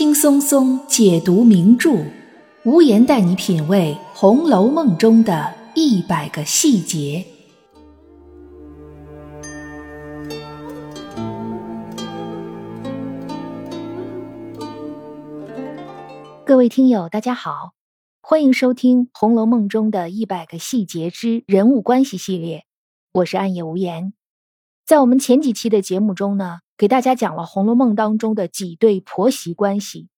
轻松松解读名著，无言带你品味《红楼梦》中的一百个细节。各位听友，大家好，欢迎收听《红楼梦》中的一百个细节之人物关系系列，我是暗夜无言。在我们前几期的节目中呢。给大家讲了《红楼梦》当中的几对婆媳关系。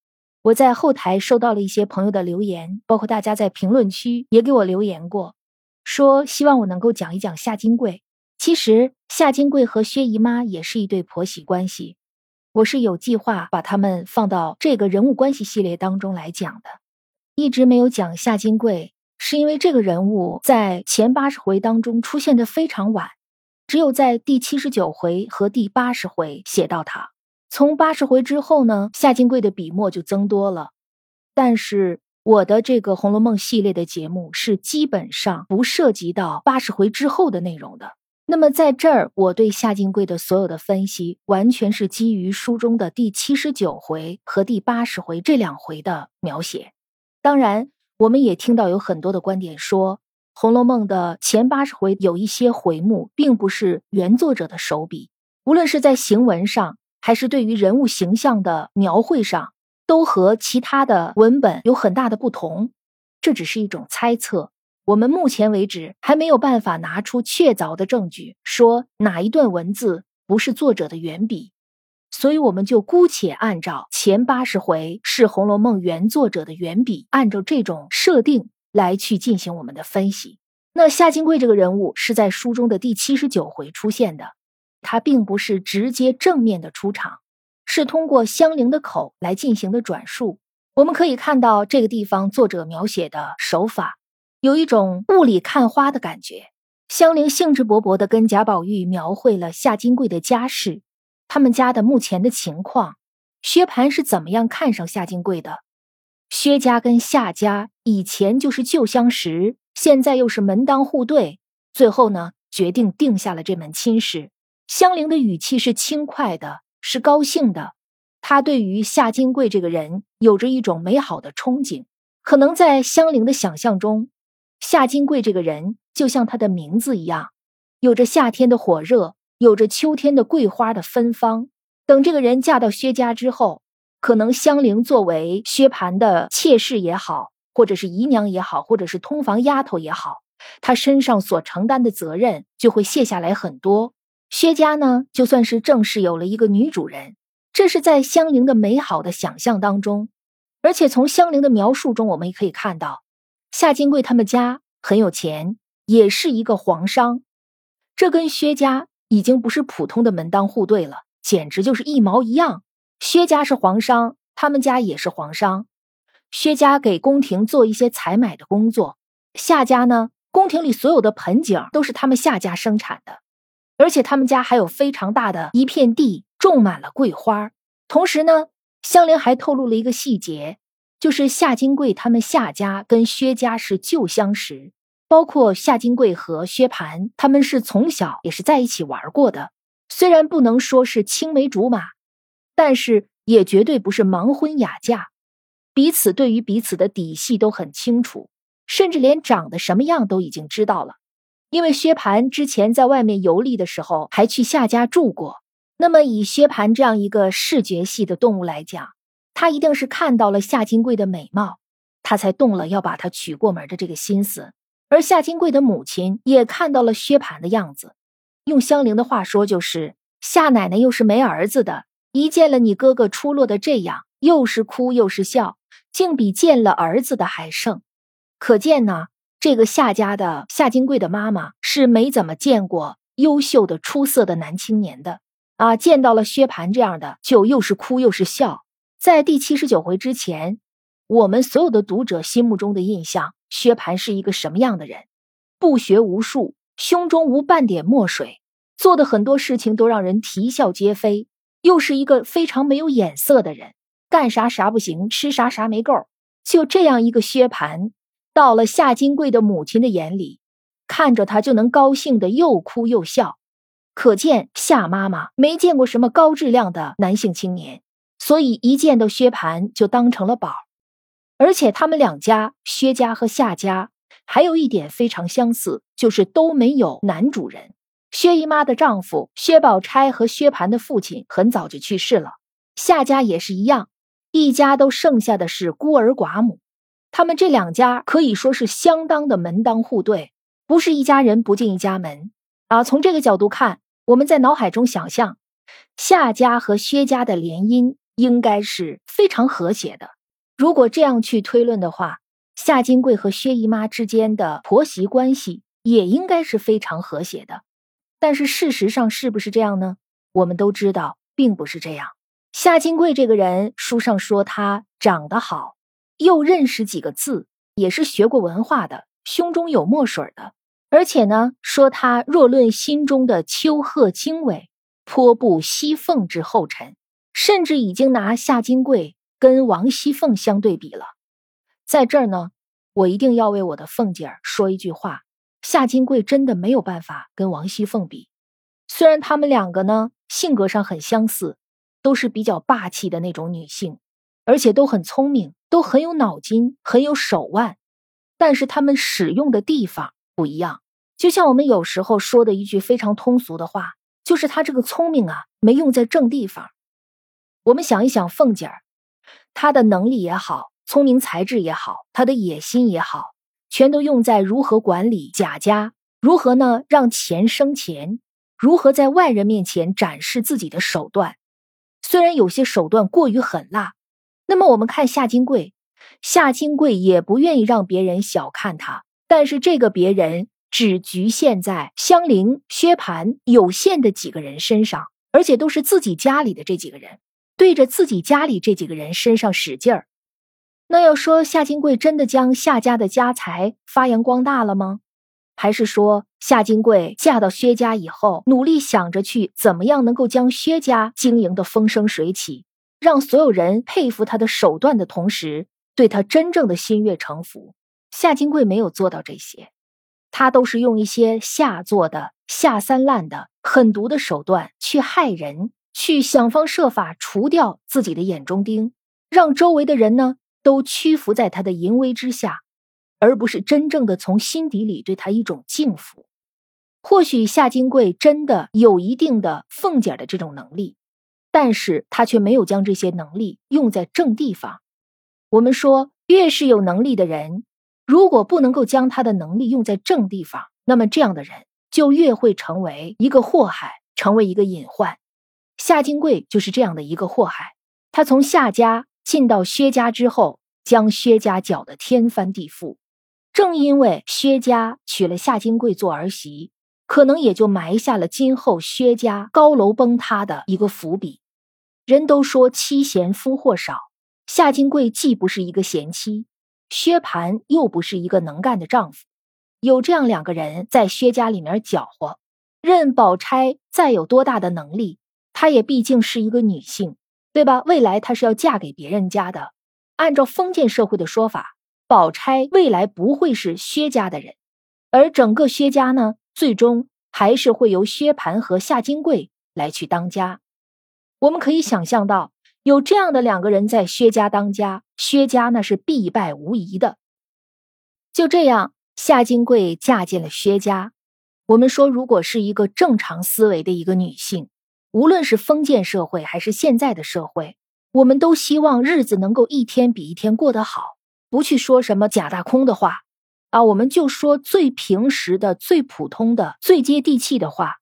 我在后台收到了一些朋友的留言，包括大家在评论区也给我留言过，说希望我能够讲一讲夏金桂。其实夏金桂和薛姨妈也是一对婆媳关系，我是有计划把他们放到这个人物关系系列当中来讲的。一直没有讲夏金桂，是因为这个人物在前八十回当中出现的非常晚。只有在第七十九回和第八十回写到他，从八十回之后呢，夏金贵的笔墨就增多了。但是我的这个《红楼梦》系列的节目是基本上不涉及到八十回之后的内容的。那么在这儿，我对夏金贵的所有的分析，完全是基于书中的第七十九回和第八十回这两回的描写。当然，我们也听到有很多的观点说。《红楼梦》的前八十回有一些回目，并不是原作者的手笔，无论是在行文上，还是对于人物形象的描绘上，都和其他的文本有很大的不同。这只是一种猜测，我们目前为止还没有办法拿出确凿的证据，说哪一段文字不是作者的原笔，所以我们就姑且按照前八十回是《红楼梦》原作者的原笔，按照这种设定。来去进行我们的分析。那夏金贵这个人物是在书中的第七十九回出现的，他并不是直接正面的出场，是通过香菱的口来进行的转述。我们可以看到这个地方作者描写的手法有一种雾里看花的感觉。香菱兴致勃勃地跟贾宝玉描绘了夏金贵的家世，他们家的目前的情况，薛蟠是怎么样看上夏金贵的。薛家跟夏家以前就是旧相识，现在又是门当户对，最后呢，决定定下了这门亲事。香菱的语气是轻快的，是高兴的。她对于夏金贵这个人有着一种美好的憧憬。可能在香菱的想象中，夏金贵这个人就像他的名字一样，有着夏天的火热，有着秋天的桂花的芬芳。等这个人嫁到薛家之后。可能香菱作为薛蟠的妾室也好，或者是姨娘也好，或者是通房丫头也好，她身上所承担的责任就会卸下来很多。薛家呢，就算是正式有了一个女主人，这是在香菱的美好的想象当中。而且从香菱的描述中，我们也可以看到，夏金贵他们家很有钱，也是一个皇商，这跟薛家已经不是普通的门当户对了，简直就是一毛一样。薛家是皇商，他们家也是皇商。薛家给宫廷做一些采买的工作，夏家呢，宫廷里所有的盆景都是他们夏家生产的，而且他们家还有非常大的一片地，种满了桂花。同时呢，香菱还透露了一个细节，就是夏金贵他们夏家跟薛家是旧相识，包括夏金贵和薛蟠，他们是从小也是在一起玩过的，虽然不能说是青梅竹马。但是也绝对不是盲婚哑嫁，彼此对于彼此的底细都很清楚，甚至连长得什么样都已经知道了。因为薛蟠之前在外面游历的时候还去夏家住过，那么以薛蟠这样一个视觉系的动物来讲，他一定是看到了夏金贵的美貌，他才动了要把她娶过门的这个心思。而夏金贵的母亲也看到了薛蟠的样子，用香菱的话说就是夏奶奶又是没儿子的。一见了你哥哥出落的这样，又是哭又是笑，竟比见了儿子的还盛。可见呢，这个夏家的夏金贵的妈妈是没怎么见过优秀的、出色的男青年的啊！见到了薛蟠这样的，就又是哭又是笑。在第七十九回之前，我们所有的读者心目中的印象，薛蟠是一个什么样的人？不学无术，胸中无半点墨水，做的很多事情都让人啼笑皆非。又是一个非常没有眼色的人，干啥啥不行，吃啥啥没够。就这样一个薛蟠，到了夏金贵的母亲的眼里，看着他就能高兴的又哭又笑。可见夏妈妈没见过什么高质量的男性青年，所以一见到薛蟠就当成了宝。而且他们两家，薛家和夏家，还有一点非常相似，就是都没有男主人。薛姨妈的丈夫薛宝钗和薛蟠的父亲很早就去世了，夏家也是一样，一家都剩下的是孤儿寡母。他们这两家可以说是相当的门当户对，不是一家人不进一家门啊。从这个角度看，我们在脑海中想象，夏家和薛家的联姻应该是非常和谐的。如果这样去推论的话，夏金贵和薛姨妈之间的婆媳关系也应该是非常和谐的。但是事实上是不是这样呢？我们都知道，并不是这样。夏金贵这个人，书上说他长得好，又认识几个字，也是学过文化的，胸中有墨水的。而且呢，说他若论心中的丘壑经纬，颇不西凤之后尘，甚至已经拿夏金贵跟王熙凤相对比了。在这儿呢，我一定要为我的凤姐儿说一句话。夏金贵真的没有办法跟王熙凤比，虽然他们两个呢性格上很相似，都是比较霸气的那种女性，而且都很聪明，都很有脑筋，很有手腕，但是他们使用的地方不一样。就像我们有时候说的一句非常通俗的话，就是他这个聪明啊没用在正地方。我们想一想，凤姐儿，她的能力也好，聪明才智也好，她的野心也好。全都用在如何管理贾家，如何呢让钱生钱，如何在外人面前展示自己的手段。虽然有些手段过于狠辣，那么我们看夏金贵，夏金贵也不愿意让别人小看他。但是这个别人只局限在香菱、薛蟠有限的几个人身上，而且都是自己家里的这几个人，对着自己家里这几个人身上使劲儿。那要说夏金贵真的将夏家的家财发扬光大了吗？还是说夏金贵嫁到薛家以后，努力想着去怎么样能够将薛家经营的风生水起，让所有人佩服他的手段的同时，对他真正的心悦诚服？夏金贵没有做到这些，他都是用一些下作的、下三滥的、狠毒的手段去害人，去想方设法除掉自己的眼中钉，让周围的人呢。都屈服在他的淫威之下，而不是真正的从心底里对他一种敬服。或许夏金贵真的有一定的凤姐的这种能力，但是他却没有将这些能力用在正地方。我们说，越是有能力的人，如果不能够将他的能力用在正地方，那么这样的人就越会成为一个祸害，成为一个隐患。夏金贵就是这样的一个祸害。他从夏家。进到薛家之后，将薛家搅得天翻地覆。正因为薛家娶了夏金贵做儿媳，可能也就埋下了今后薛家高楼崩塌的一个伏笔。人都说妻贤夫祸少，夏金贵既不是一个贤妻，薛蟠又不是一个能干的丈夫，有这样两个人在薛家里面搅和，任宝钗再有多大的能力，她也毕竟是一个女性。对吧？未来她是要嫁给别人家的。按照封建社会的说法，宝钗未来不会是薛家的人，而整个薛家呢，最终还是会由薛蟠和夏金桂来去当家。我们可以想象到，有这样的两个人在薛家当家，薛家那是必败无疑的。就这样，夏金桂嫁进了薛家。我们说，如果是一个正常思维的一个女性。无论是封建社会还是现在的社会，我们都希望日子能够一天比一天过得好，不去说什么假大空的话，啊，我们就说最平实的、最普通的、最接地气的话。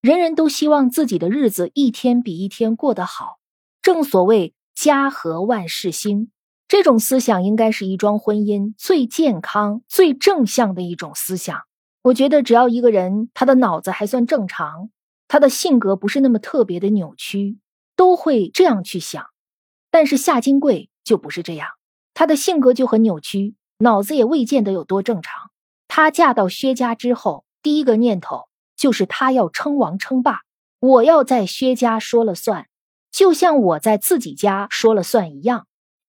人人都希望自己的日子一天比一天过得好。正所谓家和万事兴，这种思想应该是一桩婚姻最健康、最正向的一种思想。我觉得，只要一个人他的脑子还算正常。他的性格不是那么特别的扭曲，都会这样去想。但是夏金贵就不是这样，她的性格就很扭曲，脑子也未见得有多正常。她嫁到薛家之后，第一个念头就是她要称王称霸，我要在薛家说了算，就像我在自己家说了算一样。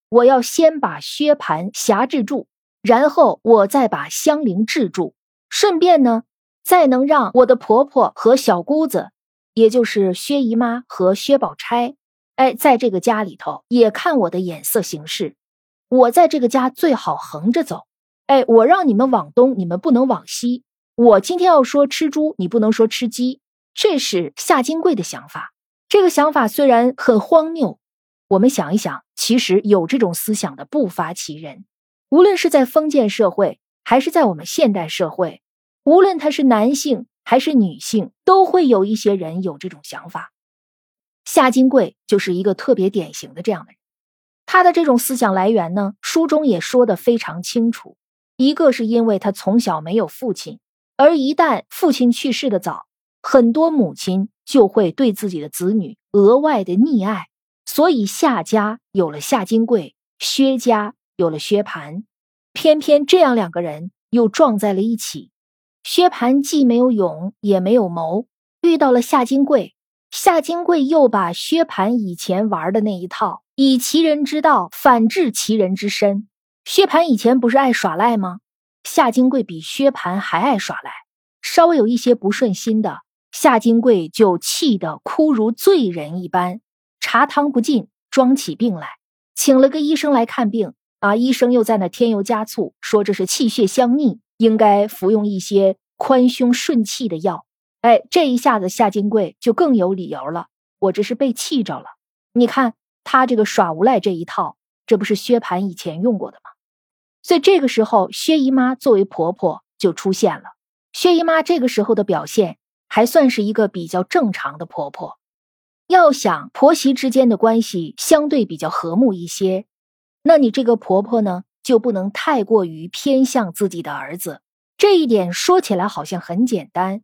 我要先把薛蟠辖制住，然后我再把香菱制住，顺便呢。再能让我的婆婆和小姑子，也就是薛姨妈和薛宝钗，哎，在这个家里头也看我的眼色行事。我在这个家最好横着走。哎，我让你们往东，你们不能往西。我今天要说吃猪，你不能说吃鸡。这是夏金贵的想法。这个想法虽然很荒谬，我们想一想，其实有这种思想的不乏其人。无论是在封建社会，还是在我们现代社会，无论他是男性还是女性，都会有一些人有这种想法。夏金贵就是一个特别典型的这样的人，他的这种思想来源呢，书中也说的非常清楚。一个是因为他从小没有父亲，而一旦父亲去世的早，很多母亲就会对自己的子女额外的溺爱，所以夏家有了夏金贵，薛家有了薛蟠，偏偏这样两个人又撞在了一起。薛蟠既没有勇，也没有谋，遇到了夏金贵。夏金贵又把薛蟠以前玩的那一套“以其人之道反治其人之身”。薛蟠以前不是爱耍赖吗？夏金贵比薛蟠还爱耍赖，稍微有一些不顺心的，夏金贵就气得哭如罪人一般，茶汤不进，装起病来，请了个医生来看病。啊，医生又在那添油加醋，说这是气血相逆，应该服用一些宽胸顺气的药。哎，这一下子夏金贵就更有理由了。我这是被气着了。你看他这个耍无赖这一套，这不是薛蟠以前用过的吗？所以这个时候，薛姨妈作为婆婆就出现了。薛姨妈这个时候的表现还算是一个比较正常的婆婆。要想婆媳之间的关系相对比较和睦一些，那你这个婆婆呢，就不能太过于偏向自己的儿子。这一点说起来好像很简单。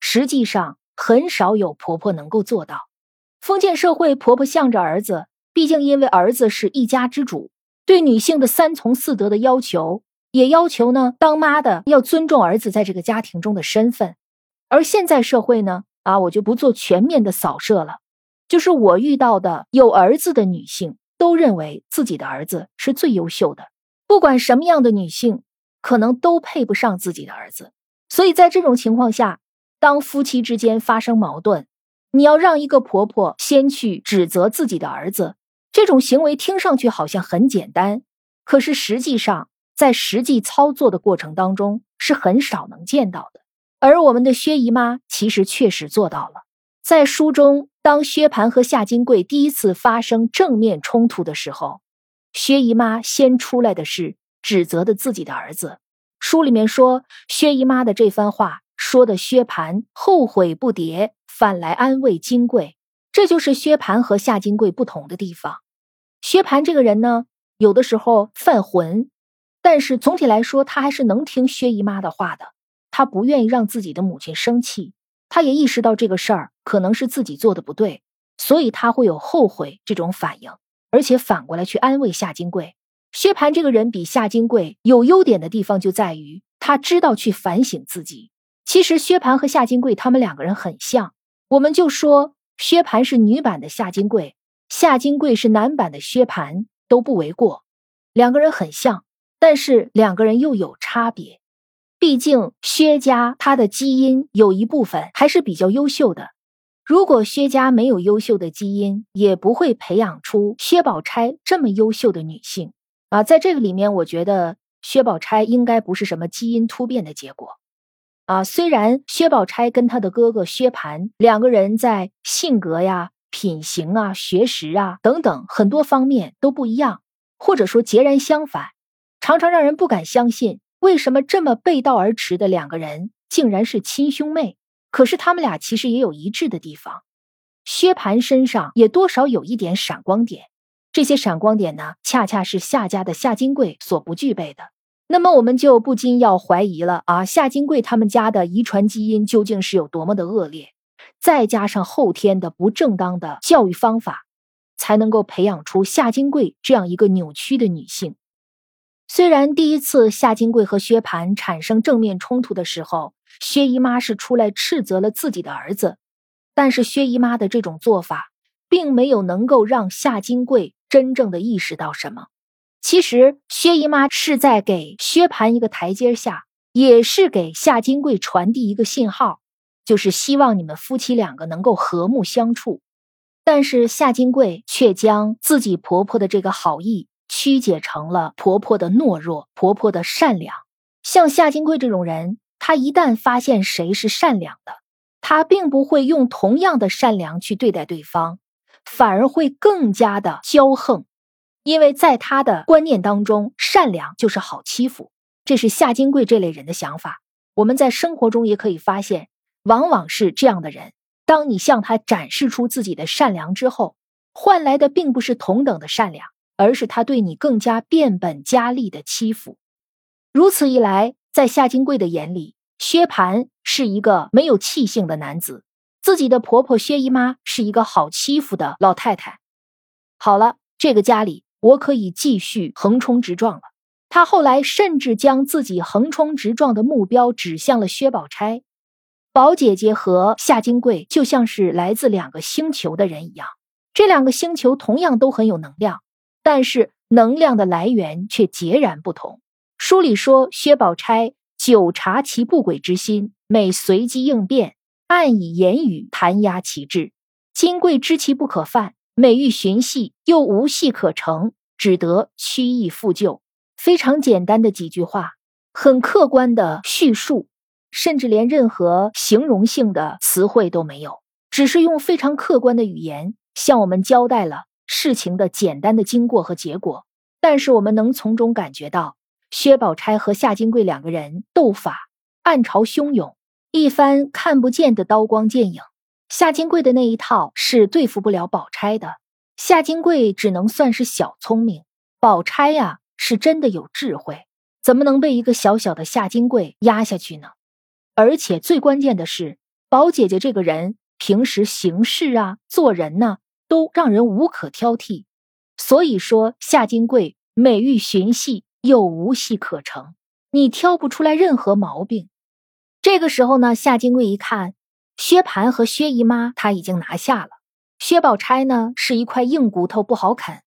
实际上很少有婆婆能够做到。封建社会，婆婆向着儿子，毕竟因为儿子是一家之主，对女性的三从四德的要求，也要求呢，当妈的要尊重儿子在这个家庭中的身份。而现在社会呢，啊，我就不做全面的扫射了，就是我遇到的有儿子的女性，都认为自己的儿子是最优秀的，不管什么样的女性，可能都配不上自己的儿子。所以在这种情况下。当夫妻之间发生矛盾，你要让一个婆婆先去指责自己的儿子，这种行为听上去好像很简单，可是实际上在实际操作的过程当中是很少能见到的。而我们的薛姨妈其实确实做到了。在书中，当薛蟠和夏金桂第一次发生正面冲突的时候，薛姨妈先出来的是指责的自己的儿子。书里面说，薛姨妈的这番话。说的薛蟠后悔不迭，反来安慰金贵，这就是薛蟠和夏金贵不同的地方。薛蟠这个人呢，有的时候犯浑，但是总体来说，他还是能听薛姨妈的话的。他不愿意让自己的母亲生气，他也意识到这个事儿可能是自己做的不对，所以他会有后悔这种反应，而且反过来去安慰夏金贵。薛蟠这个人比夏金贵有优点的地方就在于，他知道去反省自己。其实薛蟠和夏金贵他们两个人很像，我们就说薛蟠是女版的夏金贵，夏金贵是男版的薛蟠都不为过。两个人很像，但是两个人又有差别。毕竟薛家他的基因有一部分还是比较优秀的，如果薛家没有优秀的基因，也不会培养出薛宝钗这么优秀的女性啊。在这个里面，我觉得薛宝钗应该不是什么基因突变的结果。啊，虽然薛宝钗跟她的哥哥薛蟠两个人在性格呀、品行啊、学识啊等等很多方面都不一样，或者说截然相反，常常让人不敢相信，为什么这么背道而驰的两个人竟然是亲兄妹？可是他们俩其实也有一致的地方，薛蟠身上也多少有一点闪光点，这些闪光点呢，恰恰是夏家的夏金贵所不具备的。那么我们就不禁要怀疑了啊，夏金贵他们家的遗传基因究竟是有多么的恶劣？再加上后天的不正当的教育方法，才能够培养出夏金贵这样一个扭曲的女性。虽然第一次夏金贵和薛蟠产生正面冲突的时候，薛姨妈是出来斥责了自己的儿子，但是薛姨妈的这种做法，并没有能够让夏金贵真正的意识到什么。其实薛姨妈是在给薛蟠一个台阶下，也是给夏金贵传递一个信号，就是希望你们夫妻两个能够和睦相处。但是夏金贵却将自己婆婆的这个好意曲解成了婆婆的懦弱、婆婆的善良。像夏金贵这种人，他一旦发现谁是善良的，他并不会用同样的善良去对待对方，反而会更加的骄横，因为在他的观念当中，善良就是好欺负。这是夏金贵这类人的想法。我们在生活中也可以发现，往往是这样的人。当你向他展示出自己的善良之后，换来的并不是同等的善良，而是他对你更加变本加厉的欺负。如此一来，在夏金贵的眼里，薛蟠是一个没有气性的男子，自己的婆婆薛姨妈是一个好欺负的老太太。好了，这个家里我可以继续横冲直撞了。他后来甚至将自己横冲直撞的目标指向了薛宝钗。宝姐姐和夏金贵就像是来自两个星球的人一样，这两个星球同样都很有能量，但是能量的来源却截然不同。书里说，薛宝钗久察其不轨之心，每随机应变，暗以言语弹压其志；金贵知其不可犯，每欲寻隙，又无隙可成，只得屈意复旧。非常简单的几句话，很客观的叙述。甚至连任何形容性的词汇都没有，只是用非常客观的语言向我们交代了事情的简单的经过和结果。但是我们能从中感觉到，薛宝钗和夏金桂两个人斗法暗潮汹涌，一番看不见的刀光剑影。夏金贵的那一套是对付不了宝钗的，夏金贵只能算是小聪明，宝钗呀是真的有智慧，怎么能被一个小小的夏金贵压下去呢？而且最关键的是，宝姐姐这个人平时行事啊、做人呢，都让人无可挑剔。所以说，夏金贵美欲寻隙，又无隙可乘，你挑不出来任何毛病。这个时候呢，夏金贵一看，薛蟠和薛姨妈他已经拿下了，薛宝钗呢是一块硬骨头，不好啃，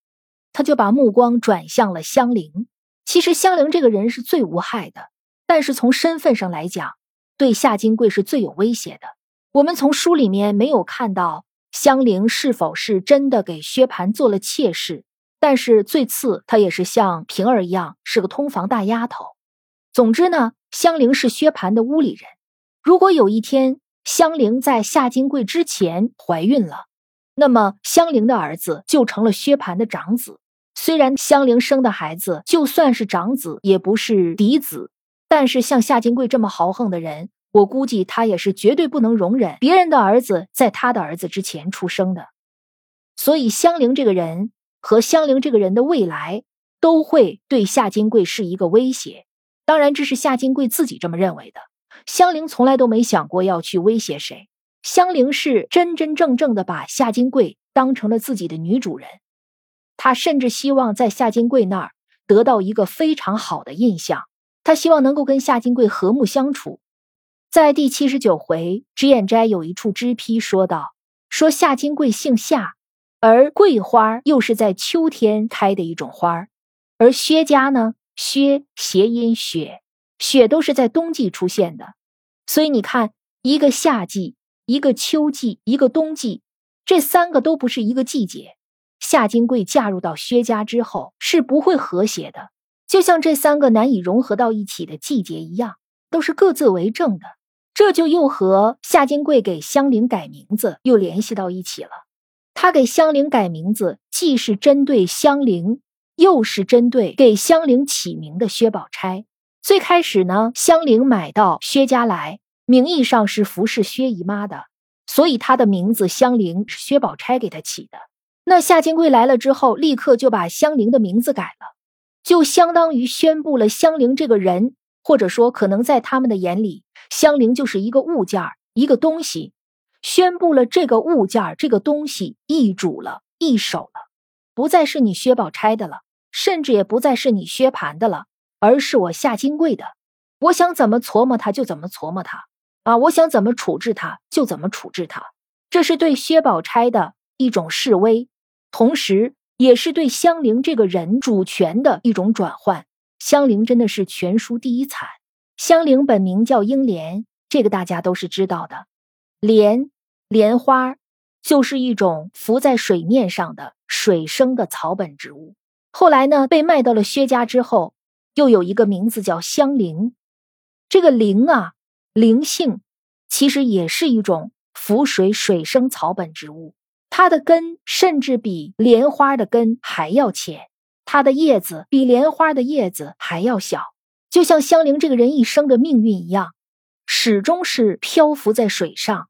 他就把目光转向了香菱。其实香菱这个人是最无害的，但是从身份上来讲，对夏金贵是最有威胁的。我们从书里面没有看到香菱是否是真的给薛蟠做了妾室，但是最次她也是像平儿一样是个通房大丫头。总之呢，香菱是薛蟠的屋里人。如果有一天香菱在夏金贵之前怀孕了，那么香菱的儿子就成了薛蟠的长子。虽然香菱生的孩子就算是长子，也不是嫡子。但是像夏金贵这么豪横的人，我估计他也是绝对不能容忍别人的儿子在他的儿子之前出生的。所以香菱这个人和香菱这个人的未来都会对夏金贵是一个威胁。当然，这是夏金贵自己这么认为的。香菱从来都没想过要去威胁谁。香菱是真真正正的把夏金贵当成了自己的女主人，她甚至希望在夏金贵那儿得到一个非常好的印象。她希望能够跟夏金贵和睦相处。在第七十九回，脂砚斋有一处脂批说道：“说夏金桂姓夏，而桂花又是在秋天开的一种花而薛家呢，薛谐音雪，雪都是在冬季出现的。所以你看，一个夏季，一个秋季，一个冬季，这三个都不是一个季节。夏金桂嫁入到薛家之后，是不会和谐的。”就像这三个难以融合到一起的季节一样，都是各自为政的。这就又和夏金贵给香菱改名字又联系到一起了。他给香菱改名字，既是针对香菱，又是针对给香菱起名的薛宝钗。最开始呢，香菱买到薛家来，名义上是服侍薛姨妈的，所以她的名字香菱是薛宝钗给她起的。那夏金贵来了之后，立刻就把香菱的名字改了。就相当于宣布了香菱这个人，或者说可能在他们的眼里，香菱就是一个物件一个东西，宣布了这个物件这个东西易主了，易手了，不再是你薛宝钗的了，甚至也不再是你薛蟠的了，而是我夏金贵的。我想怎么琢磨他就怎么琢磨他啊，我想怎么处置他就怎么处置他，这是对薛宝钗的一种示威，同时。也是对香菱这个人主权的一种转换。香菱真的是全书第一惨。香菱本名叫英莲，这个大家都是知道的。莲，莲花，就是一种浮在水面上的水生的草本植物。后来呢，被卖到了薛家之后，又有一个名字叫香菱。这个菱啊，菱杏，其实也是一种浮水水生草本植物。它的根甚至比莲花的根还要浅，它的叶子比莲花的叶子还要小。就像香菱这个人一生的命运一样，始终是漂浮在水上，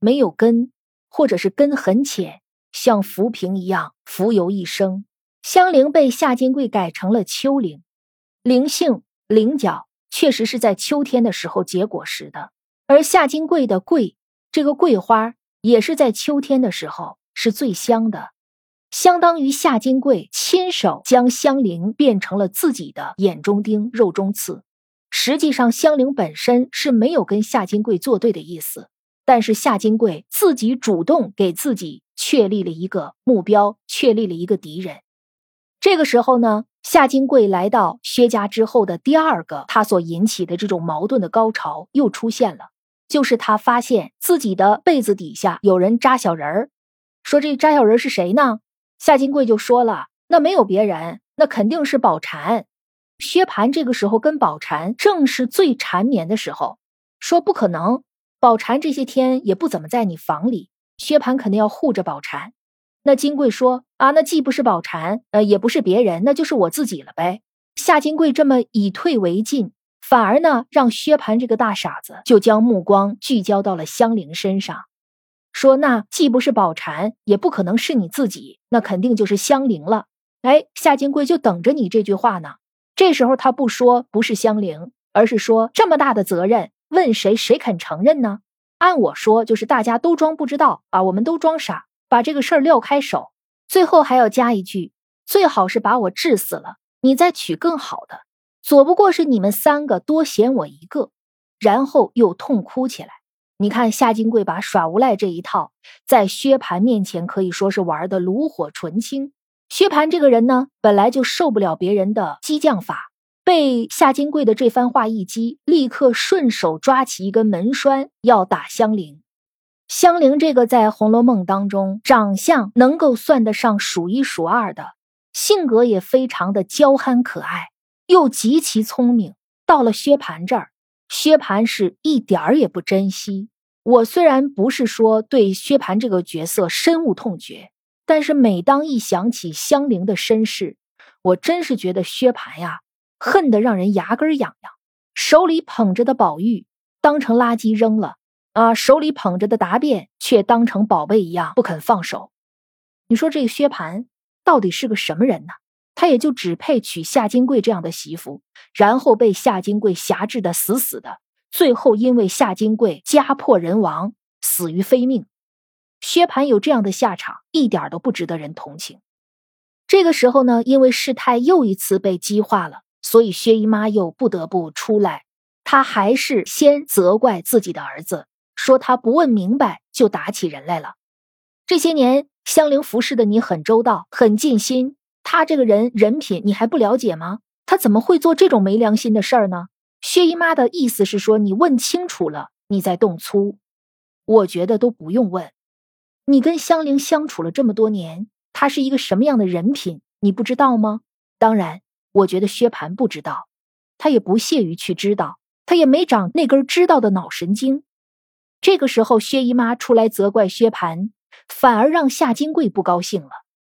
没有根。或者是根很浅，像浮萍一样浮游一生。香菱被夏金桂改成了秋菱，菱性、菱角确实是在秋天的时候结果实的，而夏金桂的桂，这个桂花也是在秋天的时候是最香的，相当于夏金桂亲手将香菱变成了自己的眼中钉、肉中刺。实际上，香菱本身是没有跟夏金桂作对的意思。但是夏金贵自己主动给自己确立了一个目标，确立了一个敌人。这个时候呢，夏金贵来到薛家之后的第二个他所引起的这种矛盾的高潮又出现了，就是他发现自己的被子底下有人扎小人儿。说这扎小人是谁呢？夏金贵就说了，那没有别人，那肯定是宝蟾。薛蟠这个时候跟宝蟾正是最缠绵的时候，说不可能。宝蟾这些天也不怎么在你房里，薛蟠肯定要护着宝蟾。那金贵说：“啊，那既不是宝蟾，呃，也不是别人，那就是我自己了呗。”夏金贵这么以退为进，反而呢，让薛蟠这个大傻子就将目光聚焦到了香菱身上，说：“那既不是宝蟾，也不可能是你自己，那肯定就是香菱了。”哎，夏金贵就等着你这句话呢。这时候他不说不是香菱，而是说这么大的责任。问谁，谁肯承认呢？按我说，就是大家都装不知道啊，我们都装傻，把这个事儿撂开手。最后还要加一句，最好是把我治死了，你再娶更好的。左不过是你们三个多嫌我一个，然后又痛哭起来。你看夏金贵把耍无赖这一套，在薛蟠面前可以说是玩的炉火纯青。薛蟠这个人呢，本来就受不了别人的激将法。被夏金贵的这番话一激，立刻顺手抓起一根门栓要打香菱。香菱这个在《红楼梦》当中长相能够算得上数一数二的，性格也非常的娇憨可爱，又极其聪明。到了薛蟠这儿，薛蟠是一点儿也不珍惜。我虽然不是说对薛蟠这个角色深恶痛绝，但是每当一想起香菱的身世，我真是觉得薛蟠呀。恨得让人牙根痒痒，手里捧着的宝玉当成垃圾扔了啊！手里捧着的答辩却当成宝贝一样不肯放手。你说这个薛蟠到底是个什么人呢？他也就只配娶夏金贵这样的媳妇，然后被夏金贵辖制的死死的，最后因为夏金贵家破人亡，死于非命。薛蟠有这样的下场，一点都不值得人同情。这个时候呢，因为事态又一次被激化了。所以薛姨妈又不得不出来，她还是先责怪自己的儿子，说他不问明白就打起人来了。这些年香菱服侍的你很周到，很尽心，他这个人人品你还不了解吗？他怎么会做这种没良心的事儿呢？薛姨妈的意思是说，你问清楚了，你再动粗。我觉得都不用问，你跟香菱相处了这么多年，她是一个什么样的人品，你不知道吗？当然。我觉得薛蟠不知道，他也不屑于去知道，他也没长那根知道的脑神经。这个时候，薛姨妈出来责怪薛蟠，反而让夏金贵不高兴了。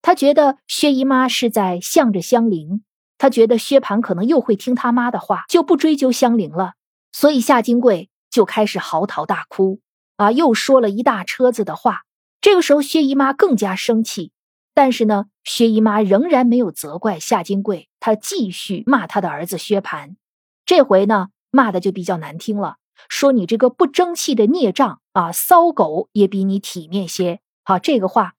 他觉得薛姨妈是在向着香菱，他觉得薛蟠可能又会听他妈的话，就不追究香菱了。所以夏金贵就开始嚎啕大哭，啊，又说了一大车子的话。这个时候，薛姨妈更加生气。但是呢，薛姨妈仍然没有责怪夏金贵，她继续骂她的儿子薛蟠。这回呢，骂的就比较难听了，说你这个不争气的孽障啊，骚狗也比你体面些。好，这个话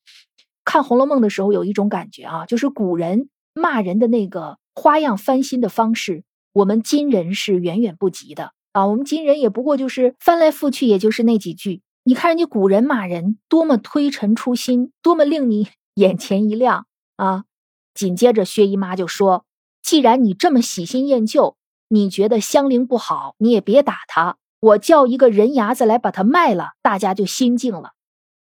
看《红楼梦》的时候有一种感觉啊，就是古人骂人的那个花样翻新的方式，我们今人是远远不及的啊。我们今人也不过就是翻来覆去，也就是那几句。你看人家古人骂人多么推陈出新，多么令你。眼前一亮啊！紧接着薛姨妈就说：“既然你这么喜新厌旧，你觉得香菱不好，你也别打她。我叫一个人牙子来把她卖了，大家就心静了。”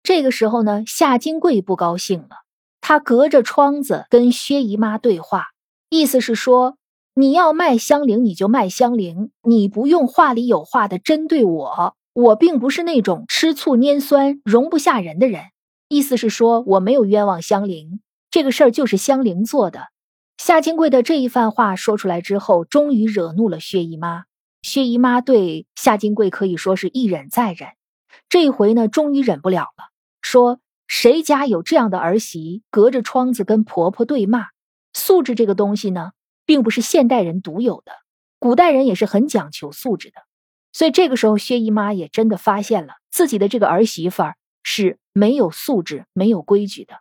这个时候呢，夏金贵不高兴了，他隔着窗子跟薛姨妈对话，意思是说，你要卖香菱你就卖香菱，你不用话里有话的针对我，我并不是那种吃醋拈酸、容不下人的人。意思是说，我没有冤枉香菱，这个事儿就是香菱做的。夏金贵的这一番话说出来之后，终于惹怒了薛姨妈。薛姨妈对夏金贵可以说是一忍再忍，这一回呢，终于忍不了了，说：“谁家有这样的儿媳，隔着窗子跟婆婆对骂？素质这个东西呢，并不是现代人独有的，古代人也是很讲求素质的。所以这个时候，薛姨妈也真的发现了自己的这个儿媳妇儿是没有素质、没有规矩的。”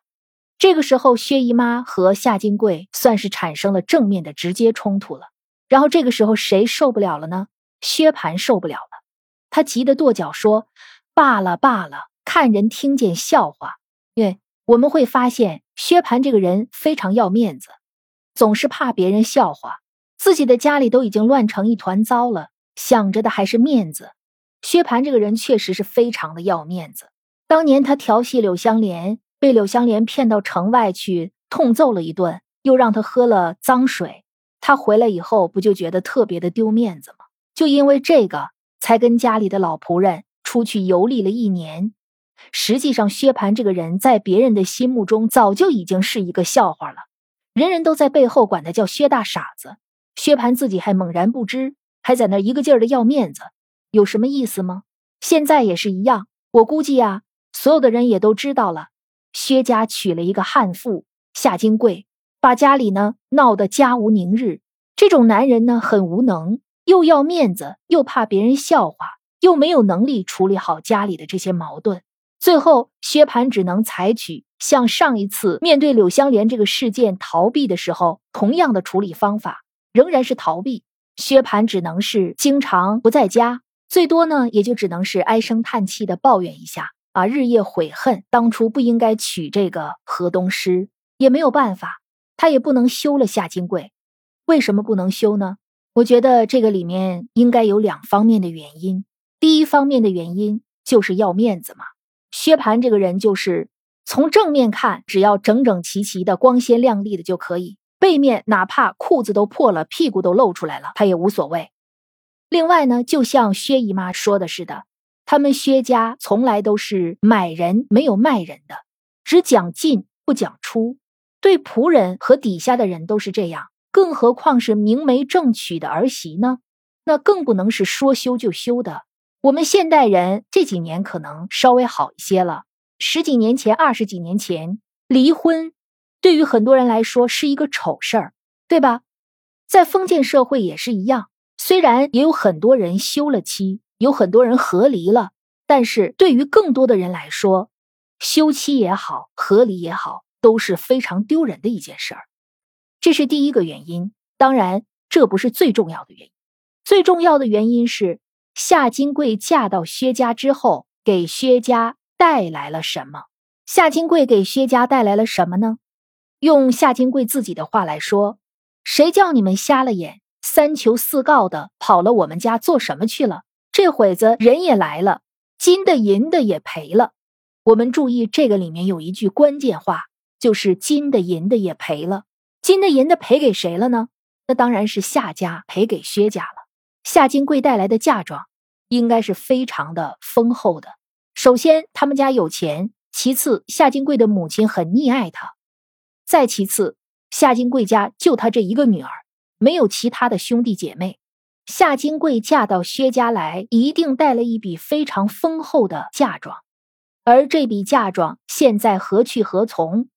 这个时候，薛姨妈和夏金贵算是产生了正面的直接冲突了。然后这个时候，谁受不了了呢？薛蟠受不了了，他急得跺脚说：“罢了罢了，看人听见笑话。”因为我们会发现，薛蟠这个人非常要面子，总是怕别人笑话。自己的家里都已经乱成一团糟了，想着的还是面子。薛蟠这个人确实是非常的要面子。当年他调戏柳香莲。被柳香莲骗到城外去，痛揍了一顿，又让他喝了脏水。他回来以后，不就觉得特别的丢面子吗？就因为这个，才跟家里的老仆人出去游历了一年。实际上，薛蟠这个人在别人的心目中，早就已经是一个笑话了，人人都在背后管他叫薛大傻子。薛蟠自己还猛然不知，还在那一个劲儿的要面子，有什么意思吗？现在也是一样，我估计啊，所有的人也都知道了。薛家娶了一个悍妇夏金贵，把家里呢闹得家无宁日。这种男人呢很无能，又要面子，又怕别人笑话，又没有能力处理好家里的这些矛盾。最后，薛蟠只能采取像上一次面对柳香莲这个事件逃避的时候同样的处理方法，仍然是逃避。薛蟠只能是经常不在家，最多呢也就只能是唉声叹气的抱怨一下。啊，日夜悔恨当初不应该娶这个河东狮，也没有办法，他也不能休了夏金贵。为什么不能休呢？我觉得这个里面应该有两方面的原因。第一方面的原因就是要面子嘛。薛蟠这个人就是从正面看，只要整整齐齐的、光鲜亮丽的就可以；背面哪怕裤子都破了、屁股都露出来了，他也无所谓。另外呢，就像薛姨妈说的似的。他们薛家从来都是买人没有卖人的，只讲进不讲出，对仆人和底下的人都是这样，更何况是明媒正娶的儿媳呢？那更不能是说休就休的。我们现代人这几年可能稍微好一些了，十几年前、二十几年前，离婚对于很多人来说是一个丑事儿，对吧？在封建社会也是一样，虽然也有很多人休了妻。有很多人和离了，但是对于更多的人来说，休妻也好，和离也好，都是非常丢人的一件事儿。这是第一个原因。当然，这不是最重要的原因。最重要的原因是夏金贵嫁到薛家之后，给薛家带来了什么？夏金贵给薛家带来了什么呢？用夏金贵自己的话来说：“谁叫你们瞎了眼，三求四告的跑了我们家做什么去了？”这会子人也来了，金的银的也赔了。我们注意，这个里面有一句关键话，就是金的银的也赔了。金的银的赔给谁了呢？那当然是夏家赔给薛家了。夏金贵带来的嫁妆应该是非常的丰厚的。首先，他们家有钱；其次，夏金贵的母亲很溺爱他；再其次，夏金贵家就他这一个女儿，没有其他的兄弟姐妹。夏金贵嫁到薛家来，一定带了一笔非常丰厚的嫁妆，而这笔嫁妆现在何去何从？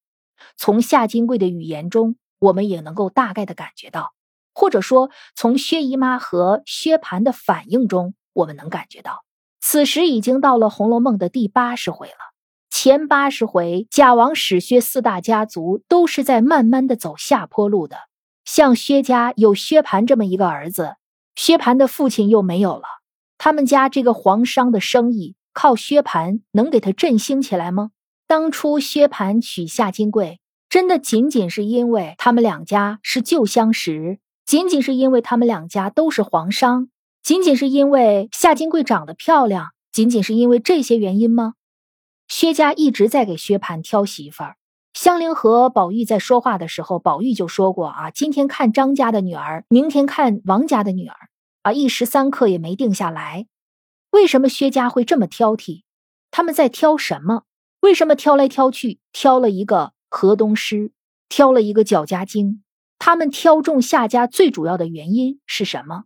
从夏金贵的语言中，我们也能够大概的感觉到，或者说从薛姨妈和薛蟠的反应中，我们能感觉到，此时已经到了《红楼梦》的第八十回了。前八十回，贾王史薛四大家族都是在慢慢的走下坡路的，像薛家有薛蟠这么一个儿子。薛蟠的父亲又没有了，他们家这个皇商的生意靠薛蟠能给他振兴起来吗？当初薛蟠娶夏金桂，真的仅仅是因为他们两家是旧相识，仅仅是因为他们两家都是皇商，仅仅是因为夏金贵长得漂亮，仅仅是因为这些原因吗？薛家一直在给薛蟠挑媳妇儿。香菱和宝玉在说话的时候，宝玉就说过啊，今天看张家的女儿，明天看王家的女儿，啊，一时三刻也没定下来。为什么薛家会这么挑剔？他们在挑什么？为什么挑来挑去，挑了一个河东狮，挑了一个绞家精？他们挑中夏家最主要的原因是什么？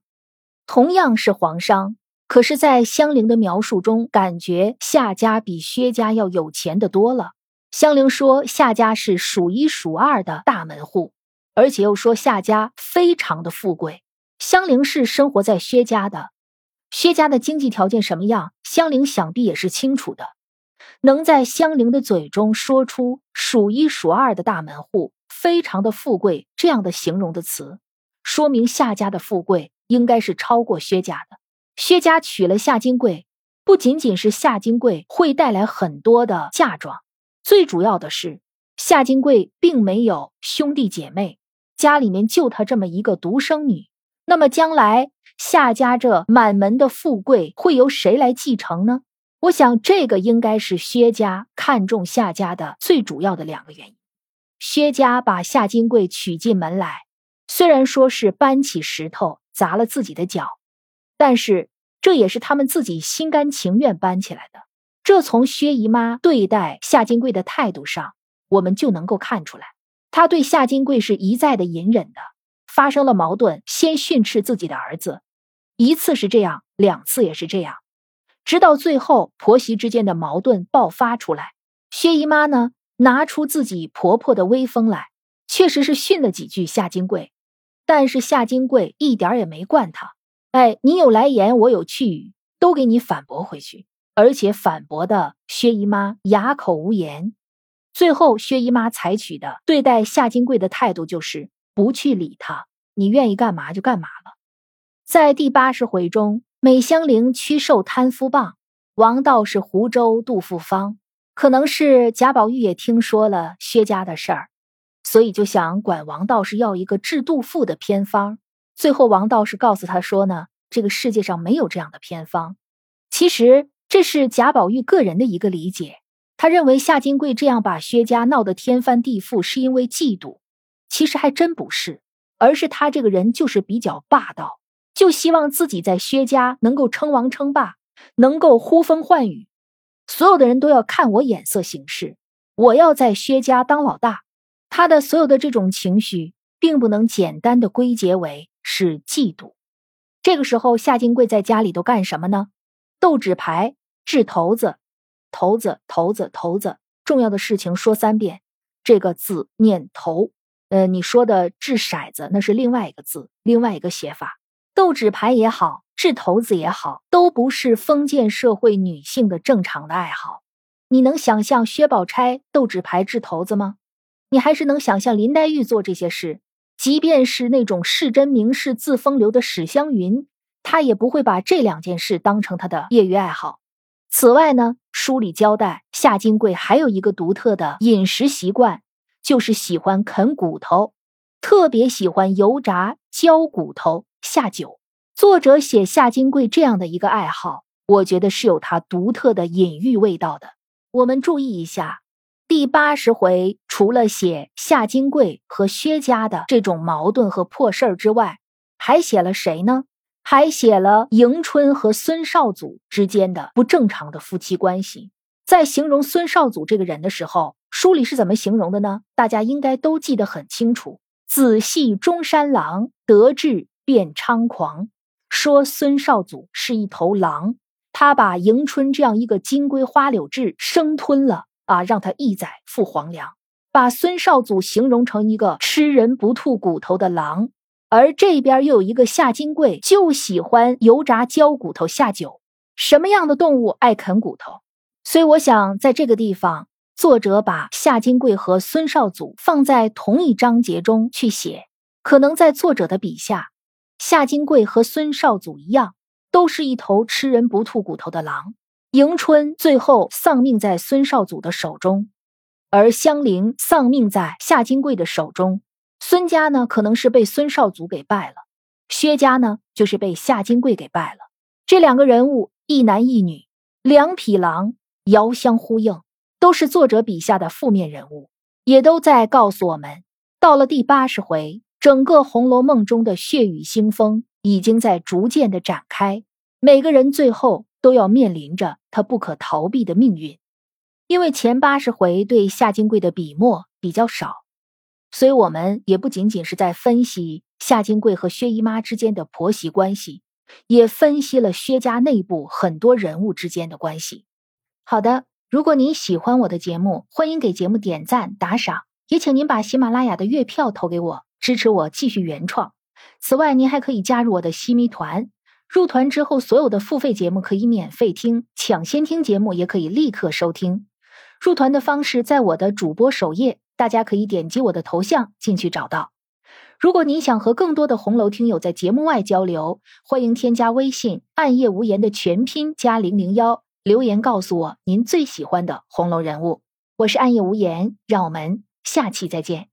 同样是皇商，可是，在香菱的描述中，感觉夏家比薛家要有钱的多了。香菱说夏家是数一数二的大门户，而且又说夏家非常的富贵。香菱是生活在薛家的，薛家的经济条件什么样，香菱想必也是清楚的。能在香菱的嘴中说出数一数二的大门户，非常的富贵这样的形容的词，说明夏家的富贵。应该是超过薛家的。薛家娶了夏金贵，不仅仅是夏金贵会带来很多的嫁妆，最主要的是夏金贵并没有兄弟姐妹，家里面就她这么一个独生女。那么将来夏家这满门的富贵会由谁来继承呢？我想这个应该是薛家看中夏家的最主要的两个原因。薛家把夏金贵娶进门来，虽然说是搬起石头。砸了自己的脚，但是这也是他们自己心甘情愿搬起来的。这从薛姨妈对待夏金贵的态度上，我们就能够看出来。她对夏金贵是一再的隐忍的，发生了矛盾，先训斥自己的儿子，一次是这样，两次也是这样，直到最后婆媳之间的矛盾爆发出来，薛姨妈呢拿出自己婆婆的威风来，确实是训了几句夏金贵。但是夏金贵一点也没惯他，哎，你有来言，我有去语，都给你反驳回去，而且反驳的薛姨妈哑口无言。最后，薛姨妈采取的对待夏金贵的态度就是不去理他，你愿意干嘛就干嘛了。在第八十回中，美香菱屈受贪夫棒，王道士湖州杜复方，可能是贾宝玉也听说了薛家的事儿。所以就想管王道士要一个治肚腹的偏方，最后王道士告诉他说呢，这个世界上没有这样的偏方。其实这是贾宝玉个人的一个理解，他认为夏金贵这样把薛家闹得天翻地覆，是因为嫉妒。其实还真不是，而是他这个人就是比较霸道，就希望自己在薛家能够称王称霸，能够呼风唤雨，所有的人都要看我眼色行事，我要在薛家当老大。他的所有的这种情绪，并不能简单的归结为是嫉妒。这个时候，夏金贵在家里都干什么呢？斗纸牌、掷骰子、骰子、骰子、骰子。重要的事情说三遍，这个字念头。呃，你说的掷骰子，那是另外一个字，另外一个写法。斗纸牌也好，掷骰子也好，都不是封建社会女性的正常的爱好。你能想象薛宝钗斗纸牌、掷骰子吗？你还是能想象林黛玉做这些事，即便是那种世真名士自风流的史湘云，她也不会把这两件事当成她的业余爱好。此外呢，书里交代夏金贵还有一个独特的饮食习惯，就是喜欢啃骨头，特别喜欢油炸焦骨头下酒。作者写夏金贵这样的一个爱好，我觉得是有他独特的隐喻味道的。我们注意一下。第八十回，除了写夏金贵和薛家的这种矛盾和破事儿之外，还写了谁呢？还写了迎春和孙少祖之间的不正常的夫妻关系。在形容孙少祖这个人的时候，书里是怎么形容的呢？大家应该都记得很清楚：“子系中山狼，得志便猖狂。”说孙少祖是一头狼，他把迎春这样一个金龟花柳志生吞了。啊，让他一载赴黄粱，把孙少祖形容成一个吃人不吐骨头的狼，而这边又有一个夏金贵，就喜欢油炸焦骨头下酒。什么样的动物爱啃骨头？所以我想，在这个地方，作者把夏金贵和孙少祖放在同一章节中去写，可能在作者的笔下，夏金贵和孙少祖一样，都是一头吃人不吐骨头的狼。迎春最后丧命在孙少祖的手中，而香菱丧命在夏金贵的手中。孙家呢，可能是被孙少祖给败了；薛家呢，就是被夏金贵给败了。这两个人物，一男一女，两匹狼，遥相呼应，都是作者笔下的负面人物，也都在告诉我们，到了第八十回，整个《红楼梦》中的血雨腥风已经在逐渐的展开，每个人最后都要面临着他不可逃避的命运。因为前八十回对夏金贵的笔墨比较少，所以我们也不仅仅是在分析夏金贵和薛姨妈之间的婆媳关系，也分析了薛家内部很多人物之间的关系。好的。如果您喜欢我的节目，欢迎给节目点赞打赏，也请您把喜马拉雅的月票投给我，支持我继续原创。此外，您还可以加入我的西咪团，入团之后，所有的付费节目可以免费听，抢先听节目也可以立刻收听。入团的方式在我的主播首页，大家可以点击我的头像进去找到。如果您想和更多的红楼听友在节目外交流，欢迎添加微信“暗夜无言”的全拼加零零幺。留言告诉我您最喜欢的红楼人物，我是暗夜无言，让我们下期再见。